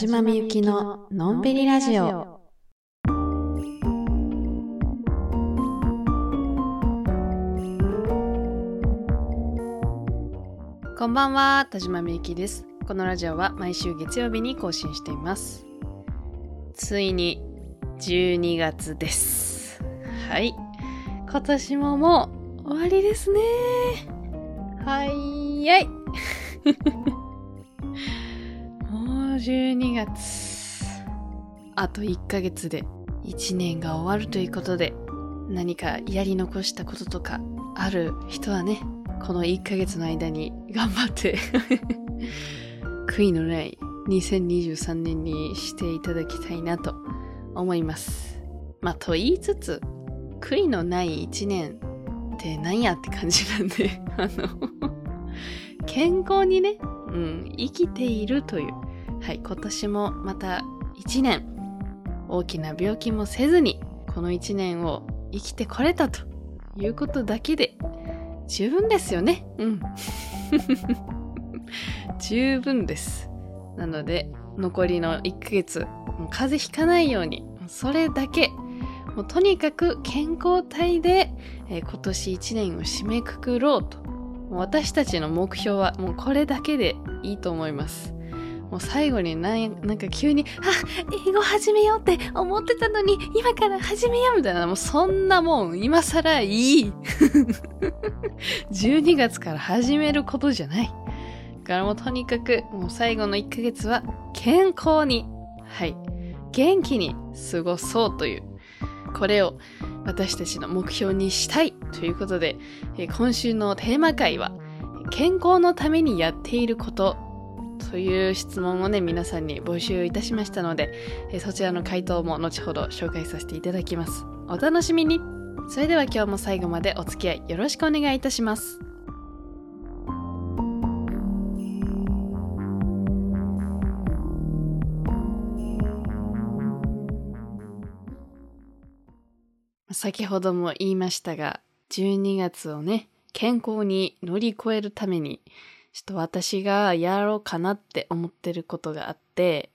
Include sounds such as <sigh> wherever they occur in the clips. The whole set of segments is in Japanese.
島みゆきののんびりラジオ。こんばんは、田島みゆきです。このラジオは毎週月曜日に更新しています。ついに12月です。はい。今年ももう終わりですね。はいやい。12月。あと1ヶ月で1年が終わるということで、何かやり残したこととかある人はね、この1ヶ月の間に頑張って、<laughs> 悔いのない2023年にしていただきたいなと思います。まあ、と言いつつ、悔いのない1年って何やって感じなんで、あの、<laughs> 健康にね、うん、生きているという、はい、今年もまた1年、大きな病気もせずに、この1年を生きてこれたということだけで、十分ですよね。うん。<laughs> 十分です。なので、残りの1ヶ月、風邪ひかないように、それだけ、もうとにかく健康体で、えー今年1年を締めくくろうと。私たちの目標はもうこれだけでいいと思います。もう最後になんなんか急に、あ、英語始めようって思ってたのに、今から始めようみたいな、もうそんなもん、今更いい。<laughs> 12月から始めることじゃない。だからもうとにかく、もう最後の1ヶ月は健康に、はい、元気に過ごそうという、これを私たちの目標にしたいということで、え今週のテーマ回は、健康のためにやっていることという質問をね、皆さんに募集いたしましたので、えそちらの回答も後ほど紹介させていただきます。お楽しみにそれでは今日も最後までお付き合いよろしくお願いいたします。先ほども言いましたが、12月をね、健康に乗り越えるために、ちょっと私がやろうかなって思ってることがあって、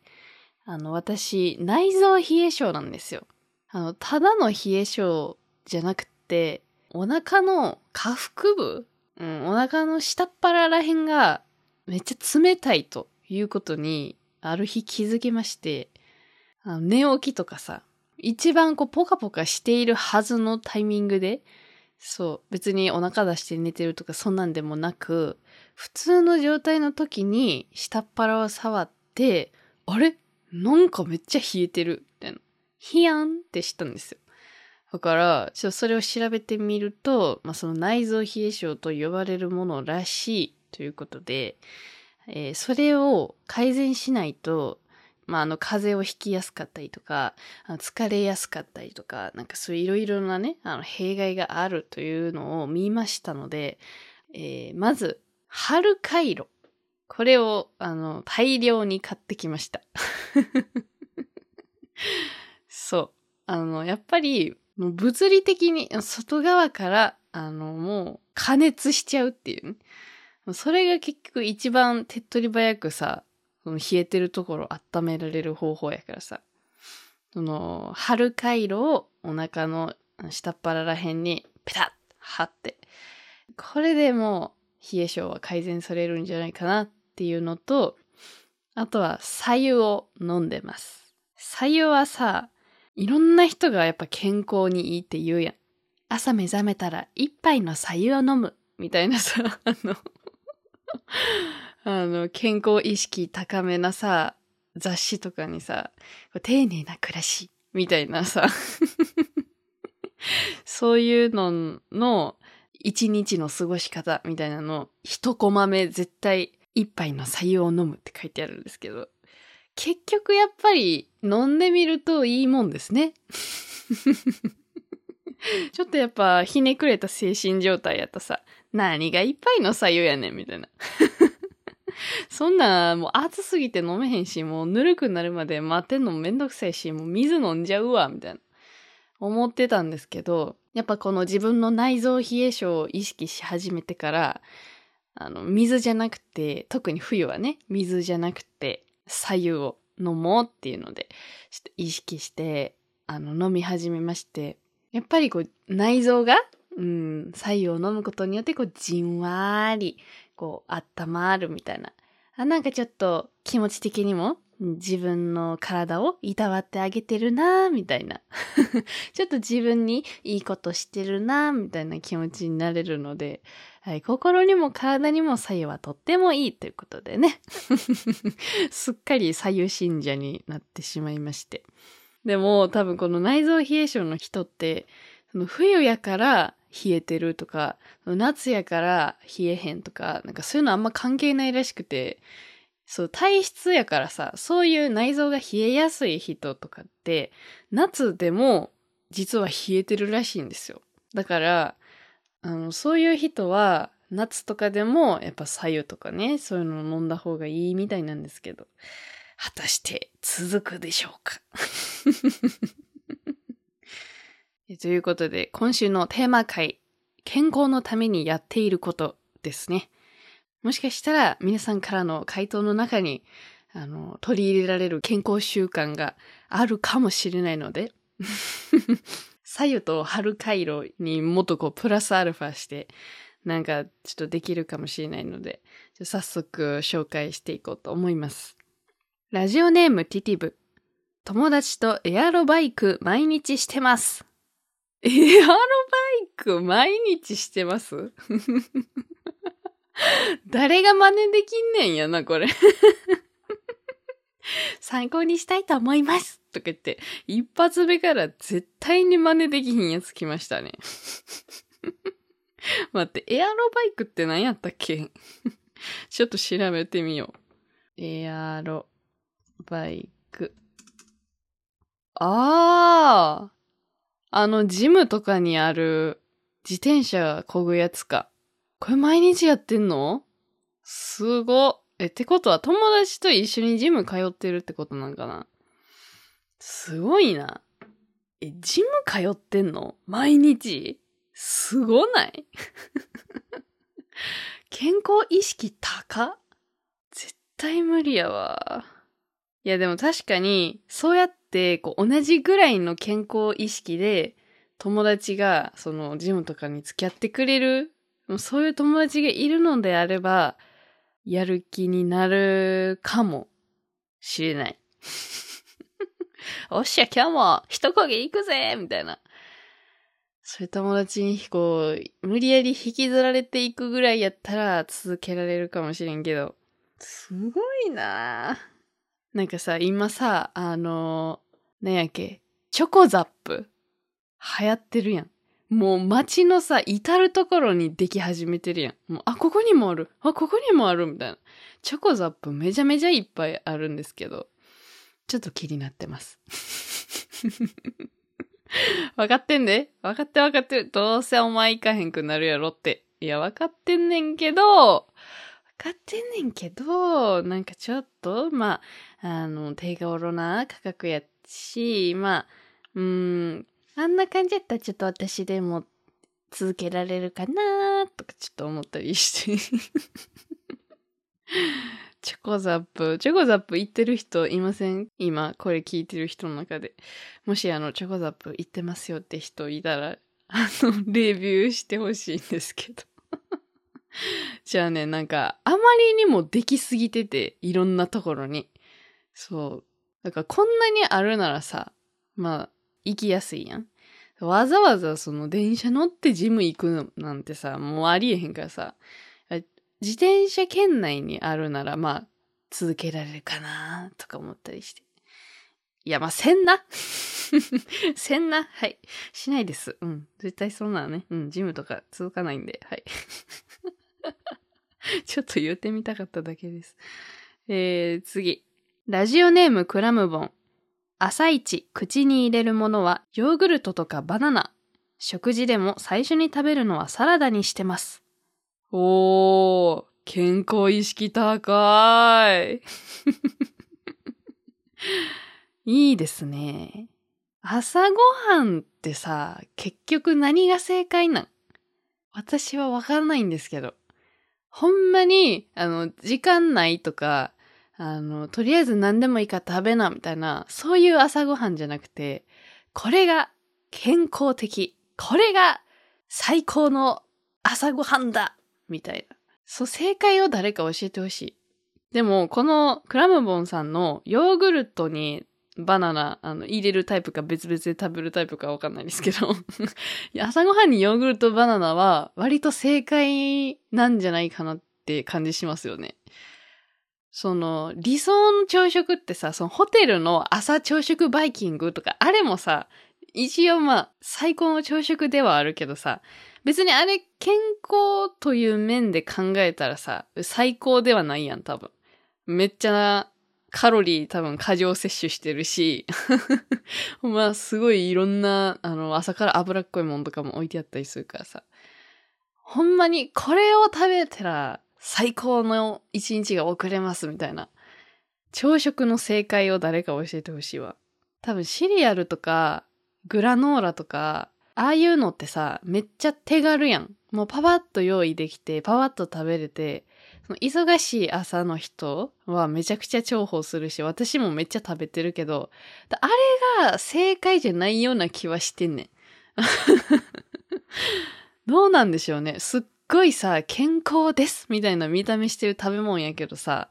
あの、私、内臓冷え症なんですよ。あの、ただの冷え性じゃなくて、お腹の下腹部、うん、お腹の下っ腹らへんがめっちゃ冷たいということに、ある日気づきまして、あの寝起きとかさ、一番こうポカポカしているはずのタイミングで、そう、別にお腹出して寝てるとかそんなんでもなく、普通の状態の時に下っ腹を触って、あれ？なんかめっちゃ冷えてるみたいな。ヒヤンってしたんですよ。だから、ちょっとそれを調べてみると、まあ、その内臓冷え症と呼ばれるものらしいということで、えーそれを改善しないと、まあ、あの、風邪をひきやすかったりとか、あの疲れやすかったりとか、なんかそういういろいろなね、あの、弊害があるというのを見ましたので、えーまず、春回路。これを、あの、大量に買ってきました。<laughs> そう。あの、やっぱり、もう物理的に外側から、あの、もう加熱しちゃうっていうね。それが結局一番手っ取り早くさ、その冷えてるところを温められる方法やからさ。その、春回路をお腹の下っ腹らへんにペタッ貼って、これでも冷え性は改善されるんじゃないかなっていうのと、あとは、左右を飲んでます。左右はさ、いろんな人がやっぱ健康にいいって言うやん。朝目覚めたら一杯の左右を飲む。みたいなさ、<laughs> あの、あの、健康意識高めなさ、雑誌とかにさ、丁寧な暮らし。みたいなさ、<laughs> そういうのの一日の過ごし方みたいなの、一コマ目絶対一杯の左右を飲むって書いてあるんですけど、結局やっぱり飲んでみるといいもんですね。<laughs> ちょっとやっぱひねくれた精神状態やったさ、何が一杯の左右やねんみたいな。<laughs> そんなもう暑すぎて飲めへんし、もうぬるくなるまで待てんのめんどくさいし、もう水飲んじゃうわ、みたいな。思ってたんですけど、やっぱこの自分の内臓冷え症を意識し始めてから、あの、水じゃなくて、特に冬はね、水じゃなくて、左右を飲もうっていうので、ちょっと意識して、あの、飲み始めまして、やっぱりこう、内臓が、うん、左右を飲むことによって、こう、じんわり、こう、温まるみたいな。あ、なんかちょっと気持ち的にも自分の体をいたわってあげてるなみたいな。<laughs> ちょっと自分にいいことしてるなみたいな気持ちになれるので、はい、心にも体にも左右はとってもいいということでね。<laughs> すっかり左右信者になってしまいまして。でも多分この内臓冷え性の人って、その冬やから冷えてるとか、夏やから冷えへんとか、なんかそういうのあんま関係ないらしくて、そう、体質やからさ、そういう内臓が冷えやすい人とかって、夏でも実は冷えてるらしいんですよ。だから、あの、そういう人は、夏とかでも、やっぱ左右とかね、そういうのを飲んだ方がいいみたいなんですけど、果たして続くでしょうか？<laughs> ということで、今週のテーマ回、健康のためにやっていることですね。もしかしたら皆さんからの回答の中に、あの、取り入れられる健康習慣があるかもしれないので、<laughs> 左右と春回路にもっとこうプラスアルファして、なんかちょっとできるかもしれないので、早速紹介していこうと思います。ラジオネームティティブ。友達とエアロバイク毎日してます。<laughs> エアロバイク毎日してます？<laughs> <laughs> 誰が真似できんねんやな、これ <laughs> 参考にしたいと思いますとか言って、一発目から絶対に真似できひんやつ来ましたね。<laughs> 待って、エアロバイクって何やったっけ？ちょっと調べてみよう。エアロバイク。あああの、ジムとかにある自転車漕ぐやつか。これ毎日やってんの？すご。え、ってことは友達と一緒にジム通ってるってことなんかな？すごいな。え、ジム通ってんの？毎日？すごない？<laughs> 健康意識高？絶対無理やわ。いやでも確かに、そうやってこう同じぐらいの健康意識で友達がそのジムとかに付き合ってくれるそういう友達がいるのであれば、やる気になるかもしれない。<laughs> おっしゃ、今日も一焦げ行くぜみたいな。そういう友達にこう、無理やり引きずられていくぐらいやったら続けられるかもしれんけど。すごいななんかさ、今さ、あの、なんやっけ、チョコザップ流行ってるやん。もう街のさ、至るところにでき始めてるやん。もう、あ、ここにもある。あ、ここにもある。みたいな。チョコザップめちゃめちゃいっぱいあるんですけど、ちょっと気になってます。<laughs> わかってんでわかってわかってる。どうせお前行かへんくなるやろって。いや、わかってんねんけど、わかってんねんけど、なんかちょっと、まあ、あの、手頃な価格やし、まあ、うーん、あんな感じやったらちょっと私でも続けられるかなとかちょっと思ったりしてチョコザップ、<laughs> チョコザップ行ってる人いません？今、これ聞いてる人の中で。もしあの、チョコザップ行ってますよって人いたら、あの、レビューしてほしいんですけど <laughs> じゃあね、なんか、あまりにもできすぎてて、いろんなところに。そう。だからこんなにあるならさ、まあ、行きやすいやん。わざわざその電車乗ってジム行くなんてさ、もうありえへんからさ、自転車圏内にあるならまあ続けられるかなとか思ったりして。いや、まあ、せんな <laughs> せんなはい。しないです。うん。絶対そんなのね。うん。ジムとか続かないんで。はい。<laughs> ちょっと言ってみたかっただけです。えー、次。ラジオネームクラムボン。朝一口に入れるものはヨーグルトとかバナナ。食事でも最初に食べるのはサラダにしてます。おー、健康意識高い。<laughs> いいですね。朝ごはんってさ、結局何が正解なん？私はわからないんですけど。ほんまに、あの、時間ないとか、あの、とりあえず何でもいいから食べな、みたいな、そういう朝ごはんじゃなくて、これが健康的。これが最高の朝ごはんだみたいな。そう、正解を誰か教えてほしい。でも、このクラムボンさんのヨーグルトにバナナ、あの、入れるタイプか別々で食べるタイプかわかんないですけど <laughs> 朝ごはんにヨーグルトバナナは割と正解なんじゃないかなって感じしますよね。その、理想の朝食ってさ、そのホテルの朝朝食バイキングとか、あれもさ、一応まあ、最高の朝食ではあるけどさ、別にあれ健康という面で考えたらさ、最高ではないやん、多分。めっちゃカロリー多分過剰摂取してるし、<laughs> まあすごいいろんな、あの、朝から脂っこいもんとかも置いてあったりするからさ。ほんまにこれを食べたら最高の一日が遅れますみたいな。朝食の正解を誰か教えてほしいわ。多分シリアルとかグラノーラとか、ああいうのってさ、めっちゃ手軽やん。もうパパッと用意できて、パパッと食べれて、その忙しい朝の人はめちゃくちゃ重宝するし、私もめっちゃ食べてるけど、あれが正解じゃないような気はしてんねん。<laughs> どうなんでしょうね。すっごいさ、健康ですみたいな見た目してる食べ物やけどさ、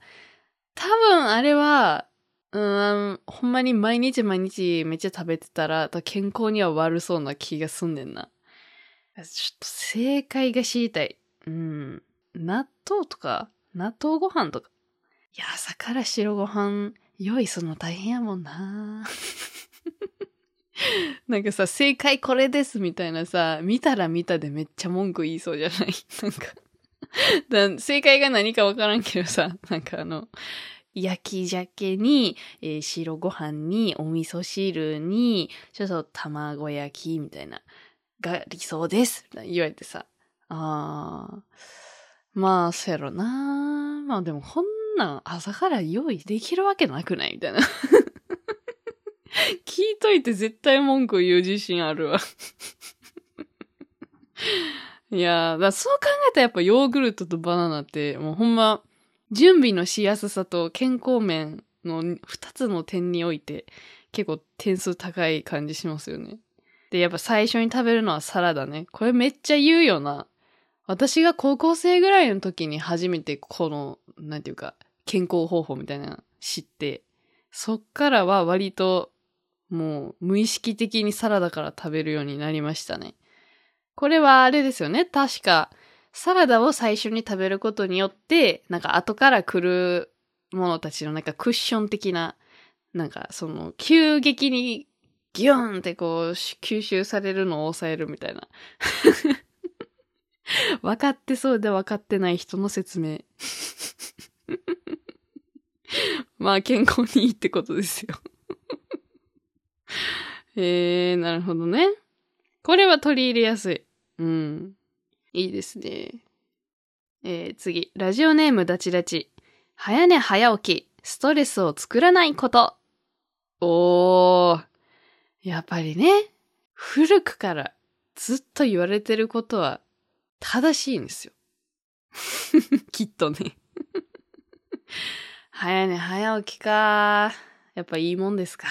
多分あれは、うん、ほんまに毎日毎日めっちゃ食べてたら、健康には悪そうな気がすんねんな。ちょっと正解が知りたい。うん。納豆とか、納豆ご飯とか。いや、朝から白ご飯用意するの大変やもんな <laughs> なんかさ、正解これですみたいなさ、見たら見たでめっちゃ文句言いそうじゃない？<laughs> なんかだ正解が何かわからんけどさ、なんかあの、焼き鮭に、えー、白ご飯に、お味噌汁に、ちょっと卵焼きみたいな、が理想です。言われてさ、あー、まあ、そうやろな。まあでも、こんなん朝から用意できるわけなくない？みたいな。といて絶対文句言う自信あるわ。<laughs> いやだそう考えたらやっぱヨーグルトとバナナってもうほんま準備のしやすさと健康面の二つの点において結構点数高い感じしますよね。で、やっぱ最初に食べるのはサラダね。これめっちゃ言うよな。私が高校生ぐらいの時に初めてこの、なんていうか、健康方法みたいな知って、そっからは割ともう無意識的にサラダから食べるようになりましたね。これはあれですよね。確か、サラダを最初に食べることによって、なんか後から来るものたちのなんかクッション的な、なんかその急激にギューンってこう吸収されるのを抑えるみたいな。<laughs> 分かってそうで分かってない人の説明。<laughs> まあ健康にいいってことですよえ、なるほどね。これは取り入れやすい。うん。いいですね。えー、次。ラジオネームダチダチ。早寝早起き。ストレスを作らないこと。おー。やっぱりね。古くからずっと言われてることは正しいんですよ。<laughs> きっとね <laughs> 早寝早起きか。やっぱいいもんですか。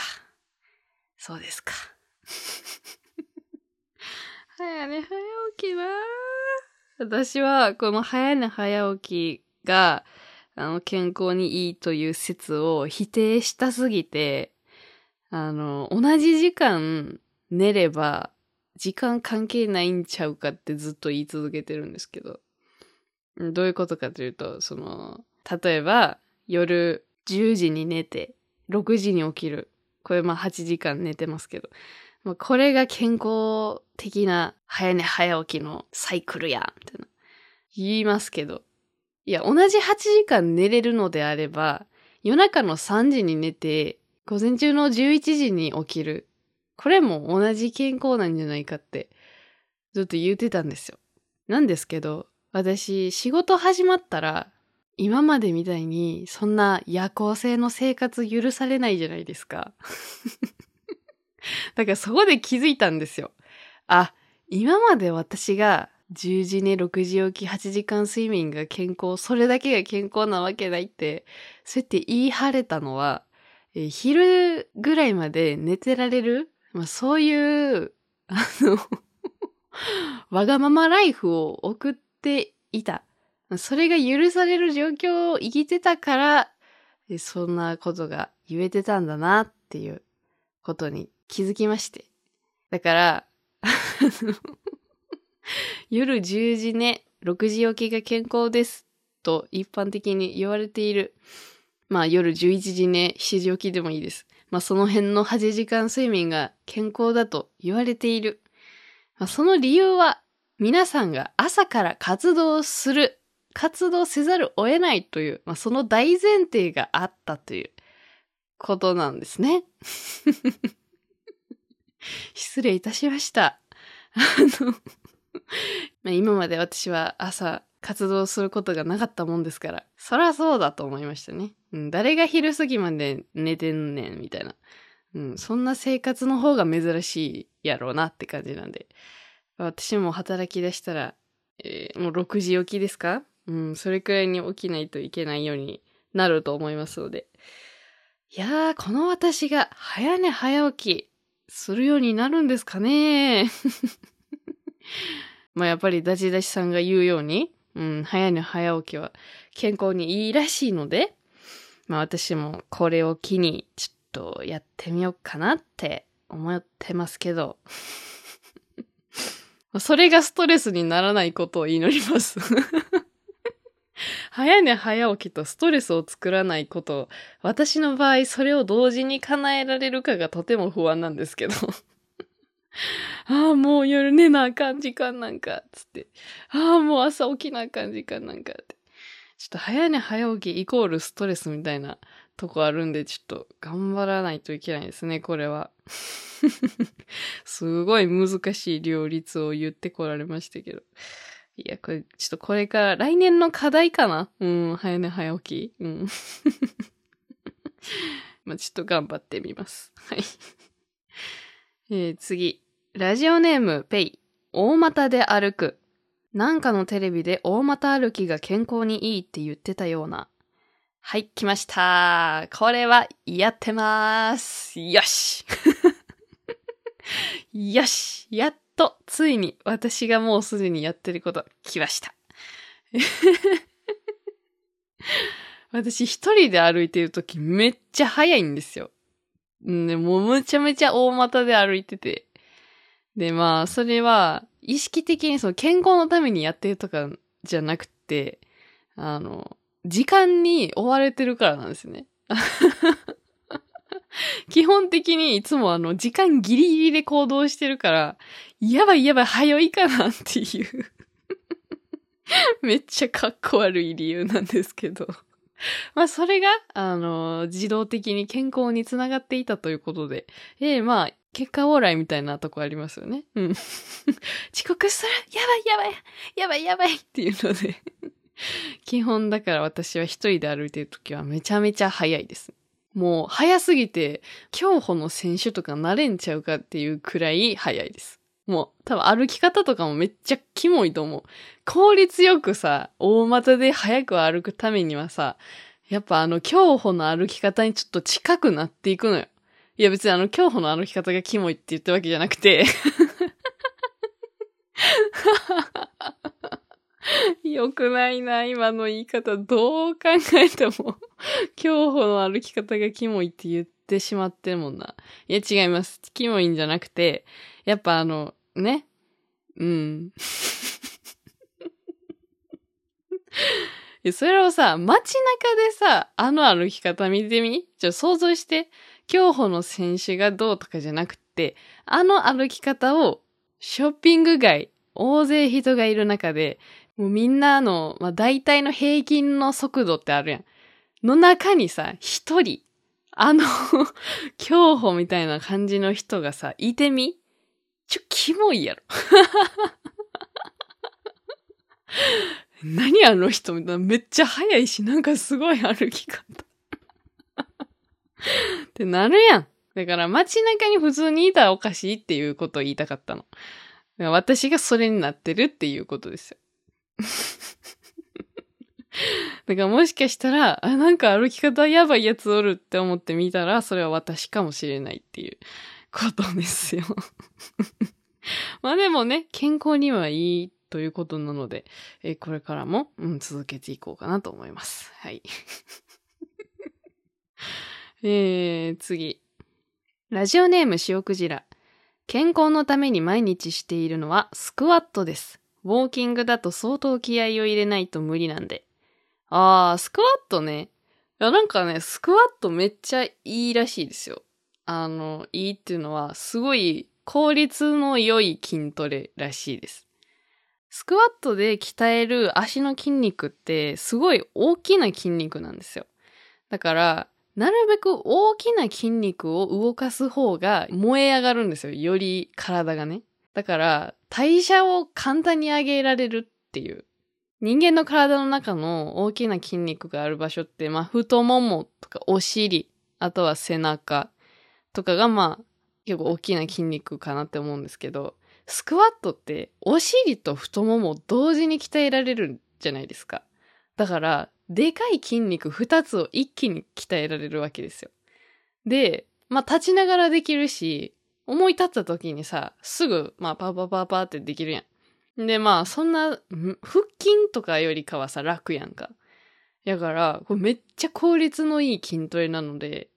そうですか。<laughs> 早寝早起きな私はこの早寝早起きがあの健康にいいという説を否定したすぎて、あの、同じ時間寝れば時間関係ないんちゃうかってずっと言い続けてるんですけど。どういうことかというと、その、例えば夜10時に寝て6時に起きる。これまあ8時間寝てますけど。まあ、これが健康的な早寝早起きのサイクルや、みたいな。言いますけど。いや、同じ8時間寝れるのであれば、夜中の3時に寝て、午前中の11時に起きる。これも同じ健康なんじゃないかって、ずっと言ってたんですよ。なんですけど、私、仕事始まったら、今までみたいに、そんな夜行性の生活許されないじゃないですか。<laughs> だからそこで気づいたんですよ。あ、今まで私が10時寝、6時起き、8時間睡眠が健康、それだけが健康なわけないって、そうやって言い張れたのは、え昼ぐらいまで寝てられる、まあ、そういう、あの <laughs> わがままライフを送っていた。それが許される状況を生きてたから、そんなことが言えてたんだなっていうことに気づきまして。だから、<laughs> 夜10時寝、6時起きが健康ですと一般的に言われている。まあ夜11時寝、7時起きでもいいです。まあその辺の8時間睡眠が健康だと言われている。まあ、その理由は皆さんが朝から活動する、活動せざるを得ないという、まあその大前提があったということなんですね。<laughs> 失礼いたしました。あのま、今まで私は朝活動することがなかったもんですから、そらそうだと思いましたね。うん、誰が昼過ぎまで寝てんねん、みたいな。うん、そんな生活の方が珍しいやろうなって感じなんで。私も働き出したら、えー、もう6時起きですか？うん、それくらいに起きないといけないようになると思いますので。いやー、この私が早寝早起きするようになるんですかね。<laughs> まあやっぱりダチダチさんが言うように、うん、早寝早起きは健康にいいらしいので、まあ私もこれを機にちょっとやってみようかなって思ってますけど、<laughs> それがストレスにならないことを祈ります。<laughs> 早寝早起きとストレスを作らないこと、私の場合それを同時に叶えられるかがとても不安なんですけど <laughs> ああ、もう夜寝なあかん時間なんか、つって。ああ、もう朝起きなあかん時間なんかって。ちょっと早寝早起きイコールストレスみたいなとこあるんで、ちょっと頑張らないといけないですね、これは。<laughs> すごい難しい両立を言ってこられましたけど。いや、これ、ちょっとこれから来年の課題かなうん、早寝早起き。うん。<laughs> まあ、ちょっと頑張ってみます。はい。えー、次。ラジオネーム、ペイ。大股で歩く。なんかのテレビで大股歩きが健康にいいって言ってたような。はい、来ました。これはやってまーす。よし <laughs> よしやっと、ついに私がもうすでにやってること来ました。<laughs> 私一人で歩いてるときめっちゃ早いんですよ。で、もうむちゃめちゃ大股で歩いてて。で、まあ、それは、意識的にその健康のためにやってるとかじゃなくて、あの、時間に追われてるからなんですね。<laughs> <laughs> 基本的にいつもあの、時間ギリギリで行動してるから、やばいやばい、早いかなっていう <laughs> めっちゃかっこ悪い理由なんですけど <laughs> まあ、それが、あの、自動的に健康につながっていたということで、ええー、まあ、結果オーライみたいなとこありますよね。うん。遅刻するやばいやばいやばいやばいっていうので基本だから私は一人で歩いてるときはめちゃめちゃ早いです。もう早すぎて、競歩の選手とかなれんちゃうかっていうくらい早いです。もう多分歩き方とかもめっちゃキモいと思う。効率よくさ、大股で早く歩くためにはさ、やっぱあの競歩の歩き方にちょっと近くなっていくのよ。いや別にあの競歩の歩き方がキモいって言ったわけじゃなくてよくないな、今の言い方。どう考えても <laughs> 競歩の歩き方がキモいって言ってしまってるもんな。いや、違います。キモいんじゃなくて、やっぱあの、ね。うん。<laughs> それをさ、街中でさ、あの歩き方見てみ？ちょ、想像して。競歩の選手がどうとかじゃなくて、あの歩き方をショッピング街、大勢人がいる中で、もうみんなの、まあ、大体の平均の速度ってあるやん。の中にさ、一人、あの <laughs> 競歩みたいな感じの人がさ、いてみ？ちょ、キモいやろ。<laughs> 何あの人みたいな。めっちゃ速いし、なんかすごい歩き方。<laughs> ってなるやん。だから街中に普通にいたらおかしいっていうことを言いたかったの。私がそれになってるっていうことですよ。<laughs> だからもしかしたら、あ、なんか歩き方やばいやつおるって思ってみたら、それは私かもしれないっていうことですよ。<laughs> まあでもね、健康にはいいということなので、えこれからも、うん、続けていこうかなと思います。はい。<laughs> えー、次。ラジオネーム塩クジラ。健康のために毎日しているのはスクワットです。ウォーキングだと相当気合を入れないと無理なんで。あー、スクワットね。いや、なんかね、スクワットめっちゃいいらしいですよ。あの、いいっていうのは、すごい効率の良い筋トレらしいです。スクワットで鍛える足の筋肉ってすごい大きな筋肉なんですよ。だから、なるべく大きな筋肉を動かす方が燃え上がるんですよ。より体がね。だから、代謝を簡単に上げられるっていう。人間の体の中の大きな筋肉がある場所って、まあ、太ももとかお尻、あとは背中とかが、まあ、結構大きな筋肉かなって思うんですけど、スクワットってお尻と太もも同時に鍛えられるじゃないですか。だから、でかい筋肉二つを一気に鍛えられるわけですよ。で、まあ立ちながらできるし、思い立った時にさ、すぐ、まあパーパーパーパーってできるやん。で、まあそんな、腹筋とかよりかはさ、楽やんか。やから、これめっちゃ効率のいい筋トレなので、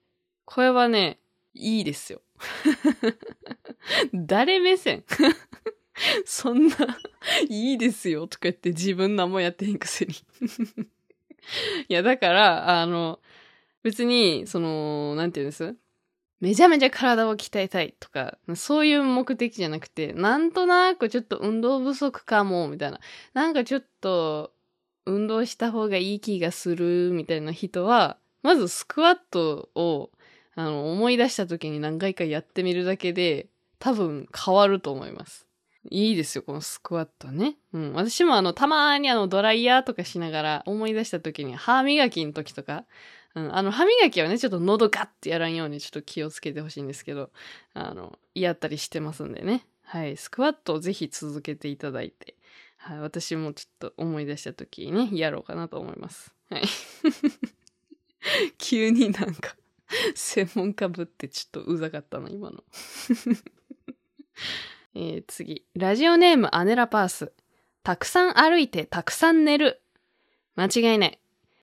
これはね、いいですよ。<laughs> 誰目線？<laughs> そんな、いいですよとか言って自分何もやってへんくせに <laughs> いや、だから、あの、別に、その、なんて言うんです？めちゃめちゃ体を鍛えたいとか、そういう目的じゃなくて、なんとなくちょっと運動不足かも、みたいな。なんかちょっと、運動した方がいい気がする、みたいな人は、まずスクワットを、あの、思い出した時に何回かやってみるだけで、多分変わると思います。いいですよ、このスクワットね。うん。私もあの、たまにあの、ドライヤーとかしながら思い出した時に、歯磨きの時とか、うん、あの、歯磨きはね、ちょっと喉ガッてやらんようにちょっと気をつけてほしいんですけど、あの、やったりしてますんでね。はい。スクワットをぜひ続けていただいて、はい。私もちょっと思い出した時にね、やろうかなと思います。はい。<laughs> 急になんか専門家ぶってちょっとうざかったな、今の <laughs> えー、次。ラジオネームアネラパース。たくさん歩いてたくさん寝る。間違いない。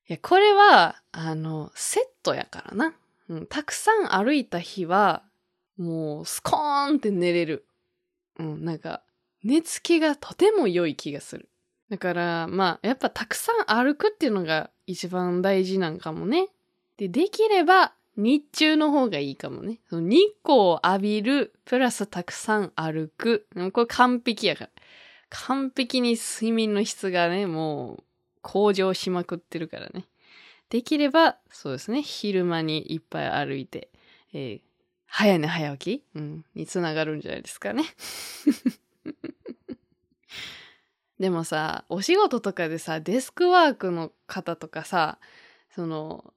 いや、これは、あの、セットやからな。うん、たくさん歩いた日は、もう、スコーンって寝れる。うん、なんか、寝つきがとても良い気がする。だから、まあ、やっぱたくさん歩くっていうのが一番大事なんかもね。で、できれば、日中の方がいいかもね。その日光を浴びる、プラスたくさん歩く。これ完璧やから。完璧に睡眠の質がね、もう向上しまくってるからね。できれば、そうですね、昼間にいっぱい歩いて、えー、早寝早起き、うん、につながるんじゃないですかね。<laughs> でもさ、お仕事とかでさ、デスクワークの方とかさ、その、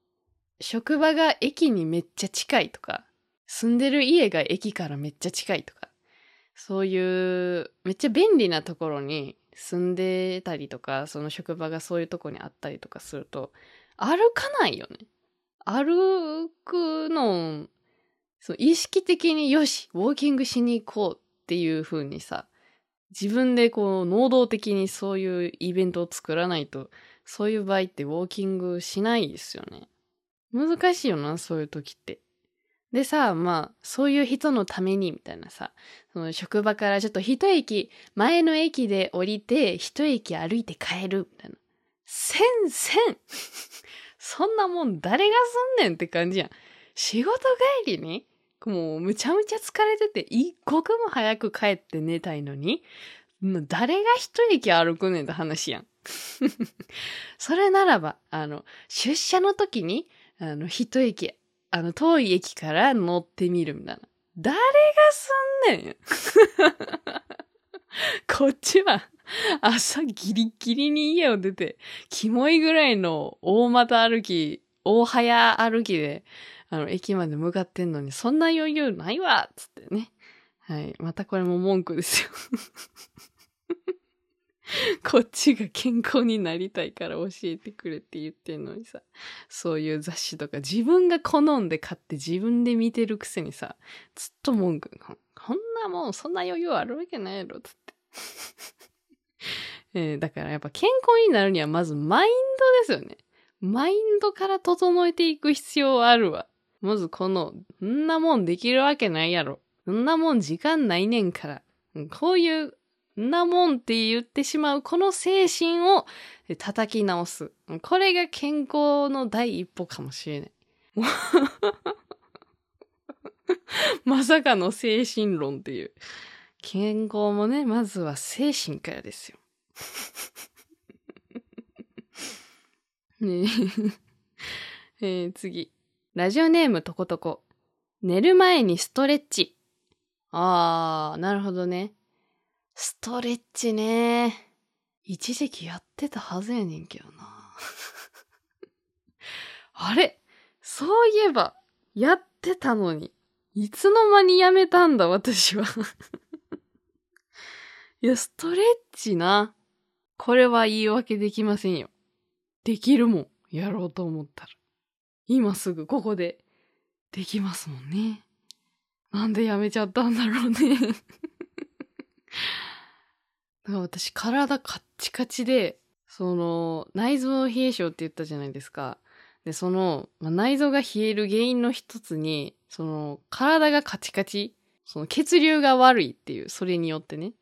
職場が駅にめっちゃ近いとか、住んでる家が駅からめっちゃ近いとか、そういうめっちゃ便利なところに住んでたりとか、その職場がそういうとこにあったりとかすると、歩かないよね。歩くの、その意識的によし、ウォーキングしに行こうっていう風にさ、自分でこう、能動的にそういうイベントを作らないと、そういう場合ってウォーキングしないですよね。難しいよな、そういう時って。でさ、まあ、そういう人のために、みたいなさ、その職場からちょっと一駅、前の駅で降りて、一駅歩いて帰る、みたいな。せんせんそんなもん誰がすんねんって感じやん。仕事帰りにもうむちゃむちゃ疲れてて、一刻も早く帰って寝たいのに、誰が一駅歩くねんって話やん。<laughs> それならば、あの、出社の時に、あの、一駅、あの、遠い駅から乗ってみるみたいな。誰がすんねん <laughs> こっちは、朝ギリギリに家を出て、キモいぐらいの大股歩き、大早歩きで、あの、駅まで向かってんのに、そんな余裕ないわつってね。はい。またこれも文句ですよ。<laughs> <laughs> こっちが健康になりたいから教えてくれって言ってんのにさ、そういう雑誌とか自分が好んで買って自分で見てるくせにさ、ずっと文句、こんなもんそんな余裕あるわけないやろ、つって。<laughs> えー、だからやっぱ健康になるにはまずマインドですよね。マインドから整えていく必要あるわ。まずこの、んなもんできるわけないやろ。んなもん時間ないねんから。こういう、なもんって言ってしまうこの精神を叩き直す。これが健康の第一歩かもしれない。<laughs> まさかの精神論っていう。健康もね、まずは精神からですよ。<laughs> ねえ。えー、次。ラジオネームとことこ。寝る前にストレッチ。あー、なるほどね。ストレッチね。一時期やってたはずやねんけどな。<laughs> あれ？そういえば、やってたのに。いつの間にやめたんだ、私は。<laughs> いや、ストレッチな。これは言い訳できませんよ。できるもん。やろうと思ったら。今すぐここでできますもんね。なんでやめちゃったんだろうね <laughs> 私体カッチカチで、その内臓冷え性って言ったじゃないですか。で、その、まあ、内臓が冷える原因の一つに、その体がカチカチ、その血流が悪いっていう、それによってね。っ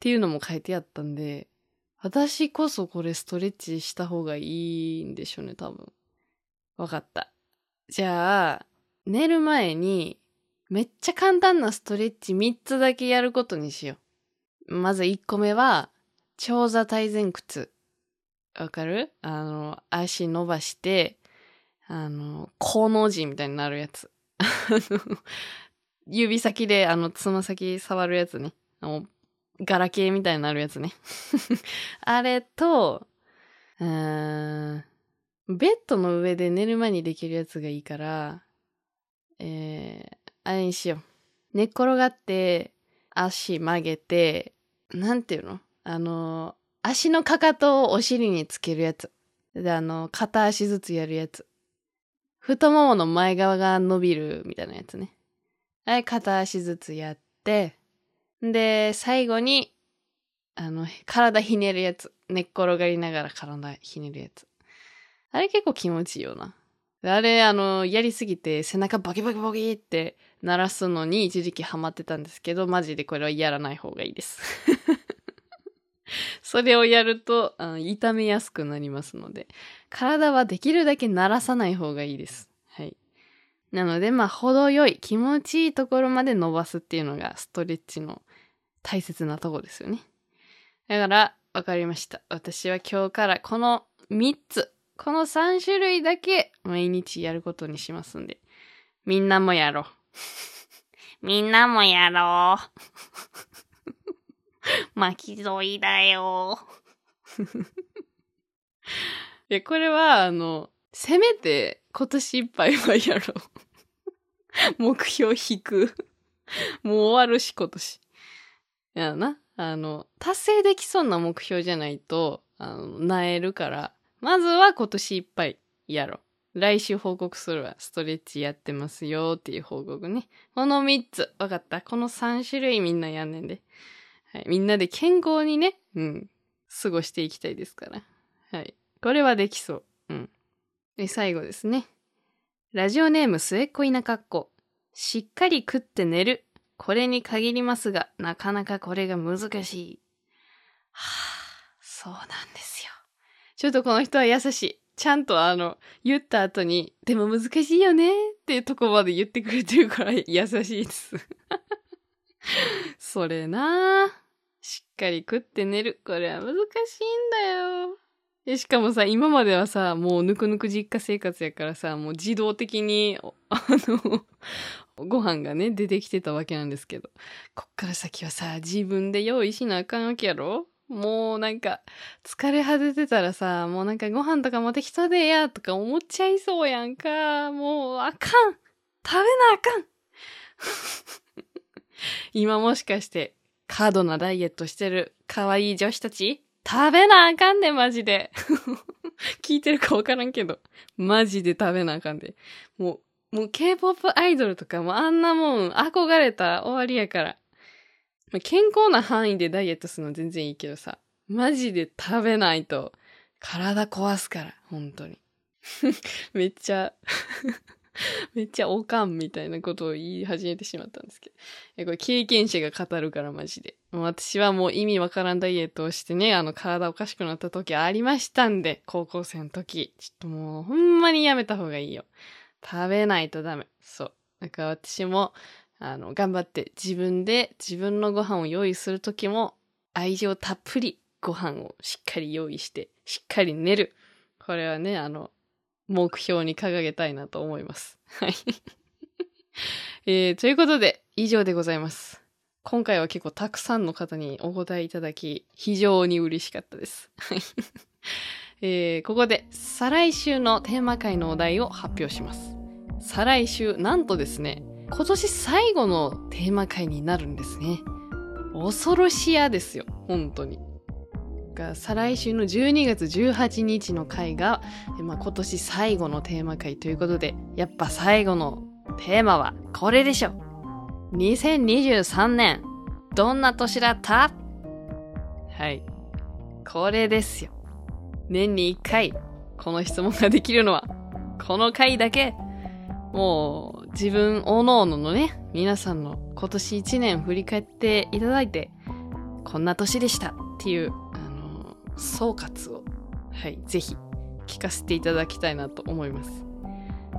ていうのも書いてあったんで、私こそこれストレッチした方がいいんでしょうね、多分。わかった。じゃあ、寝る前に、めっちゃ簡単なストレッチ3つだけやることにしよう。まず1個目は、長座体前屈。わかる？あの、足伸ばして、あの、コの字みたいになるやつ。<laughs> 指先で、あの、つま先触るやつね。あの、ガラケーみたいになるやつね。<laughs> あれと、うん、ベッドの上で寝る前にできるやつがいいから、えー、あれにしよう。寝っ転がって、足曲げて、なんていうの？あの、足のかかとをお尻につけるやつ。で、あの、片足ずつやるやつ。太ももの前側が伸びるみたいなやつね。はい、片足ずつやって、で、最後に、あの、体ひねるやつ。寝っ転がりながら体ひねるやつ。あれ結構気持ちいいよな。あれ、あの、やりすぎて背中バキバキバキって鳴らすのに一時期ハマってたんですけど、マジでこれはやらない方がいいです。<laughs> それをやるとあの痛めやすくなりますので、体はできるだけ鳴らさない方がいいです。はい。なので、まあ、程よい、気持ちいいところまで伸ばすっていうのがストレッチの大切なとこですよね。だから、わかりました。私は今日からこの3つ、この3種類だけ毎日やることにしますんで、みんなもやろう。<laughs> みんなもやろう。<laughs> 巻き添いだよ。<laughs> いや、これは、あの、せめて今年いっぱいはやろう。目標引く。もう終わるし、今年。やな。あの、達成できそうな目標じゃないと、あの、なえるから、まずは今年いっぱいやろう。来週報告するわ。ストレッチやってますよっていう報告ね。この3つ。わかった。この3種類みんなやんねんで。はい。みんなで健康にね、うん。過ごしていきたいですから。はい。これはできそう。うん。で、最後ですね。ラジオネーム末っ子田舎っ子。しっかり食って寝る。これに限りますが、なかなかこれが難しい。はあ、そうなんですよ。ちょっとこの人は優しい。ちゃんとあの、言った後に、でも難しいよねっていうとこまで言ってくれてるから優しいです。<laughs> それなあしっかり食って寝る。これは難しいんだよ。でしかもさ、今まではさ、もうぬくぬく実家生活やからさ、もう自動的に、あの、<laughs> ご飯がね、出てきてたわけなんですけど、こっから先はさ、自分で用意しなあかんわけやろ？もうなんか、疲れ果ててたらさ、もうなんかご飯とかも適当でや、とか思っちゃいそうやんか。もうあかん食べなあかん <laughs> 今もしかして、過度なダイエットしてる可愛い女子たち食べなあかんで、マジで。<laughs> 聞いてるかわからんけど。マジで食べなあかんで。もう、もう K-POP アイドルとかもあんなもん憧れたら終わりやから。まあ健康な範囲でダイエットするの全然いいけどさ。マジで食べないと体壊すから、本当に。<laughs> めっちゃ、<laughs> めっちゃおかんみたいなことを言い始めてしまったんですけど。え、これ経験者が語るからマジで。私はもう意味わからんダイエットをしてね、あの体おかしくなった時ありましたんで、高校生の時。ちょっともうほんまにやめた方がいいよ。食べないとダメ。そう。だか私も、あの、頑張って自分で自分のご飯を用意する時も愛情たっぷりご飯をしっかり用意して、しっかり寝る。これはね、あの、目標に掲げたいなと思います。はい。<laughs> えー、ということで、以上でございます。今回は結構たくさんの方にお答えいただき、非常に嬉しかったです。はい。<laughs> えー、ここで、再来週のテーマ回のお題を発表します。再来週、なんとですね、今年最後のテーマ回になるんですね。恐ろしやですよ、本当に。が再来週の12月18日の回が、まあ、今年最後のテーマ回ということで、やっぱ最後のテーマはこれでしょ。2023年、どんな年だった？はい。これですよ。年に1回、この質問ができるのは、この回だけ。もう、自分、おのおののね、皆さんの今年1年振り返っていただいて、こんな年でしたっていう、あの、総括を、はい、ぜひ聞かせていただきたいなと思います。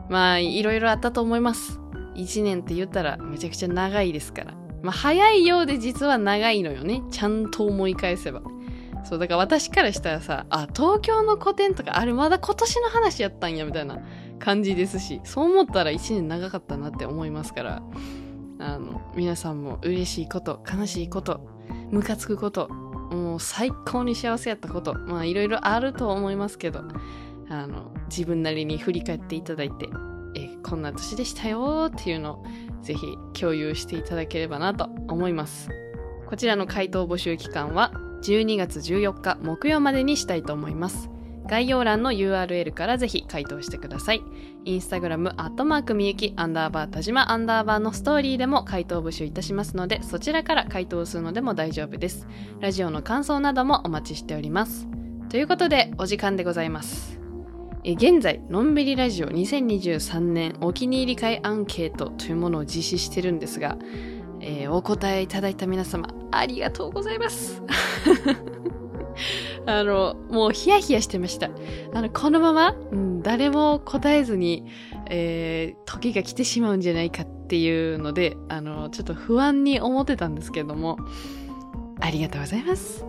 まあ、いろいろあったと思います。1年って言ったらめちゃくちゃ長いですから。まあ、早いようで実は長いのよね。ちゃんと思い返せば。そう、だから私からしたらさ、あ、東京の古典とか、あれまだ今年の話やったんや、みたいな感じですし、そう思ったら1年長かったなって思いますから、あの、皆さんも嬉しいこと、悲しいこと、ムカつくこと、もう最高に幸せやったこと、まあいろいろあると思いますけど、あの、自分なりに振り返っていただいて、え、こんな年でしたよっていうのをぜひ共有していただければなと思います。こちらの回答募集期間は12月14日木曜までにしたいと思います。概要欄の URL からぜひ回答してください。インスタグラム、アットマークみゆき、アンダーバー、田島、アンダーバーのストーリーでも回答募集いたしますので、そちらから回答するのでも大丈夫です。ラジオの感想などもお待ちしております。ということで、お時間でございます。現在、のんびりラジオ2023年お気に入り会アンケートというものを実施してるんですが、えーお答えいただいた皆様、ありがとうございます。あの、もうヒヤヒヤしてました。あの、このまま、うん、誰も答えずに、えー時が来てしまうんじゃないかっていうので、あの、ちょっと不安に思ってたんですけども、ありがとうございます。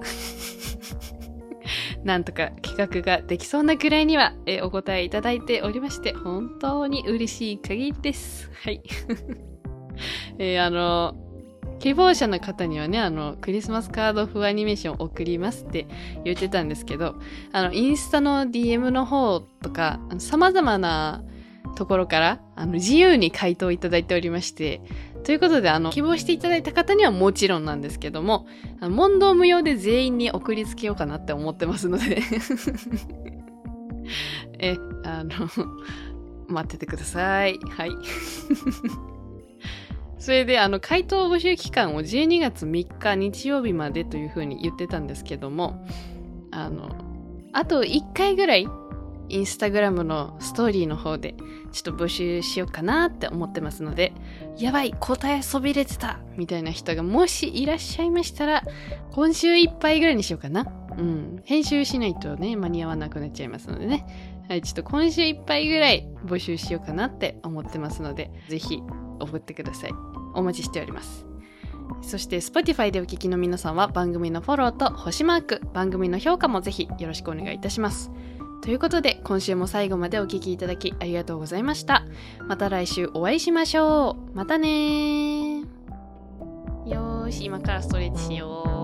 <laughs> なんとか企画ができそうなくらいには、えーお答えいただいておりまして、本当に嬉しい限りです。はい。<laughs> えーあの、希望者の方にはね、あの、クリスマスカード風アニメーション送りますって言ってたんですけど、あの、インスタの DM の方とか、様々なところから、あの、自由に回答いただいておりまして、ということで、あの、希望していただいた方にはもちろんなんですけども、あの問答無用で全員に送りつけようかなって思ってますので、<laughs> え、あの、待っててください。はい。それで、あの、回答募集期間を12月3日日曜日までというふうに言ってたんですけども、あの、あと1回ぐらい、インスタグラムのストーリーの方で、ちょっと募集しようかなって思ってますので、やばい、答えそびれてたみたいな人がもしいらっしゃいましたら、今週いっぱいぐらいにしようかな。うん。編集しないとね、間に合わなくなっちゃいますのでね。はい、ちょっと今週いっぱいぐらい募集しようかなって思ってますので、ぜひ送ってください。お待ちしております。そして Spotify でお聞きの皆さんは番組のフォローと星マーク、番組の評価もぜひよろしくお願いいたします。ということで、今週も最後までお聴きいただきありがとうございました。また来週お会いしましょう。またね。よし、今からストレッチしよう。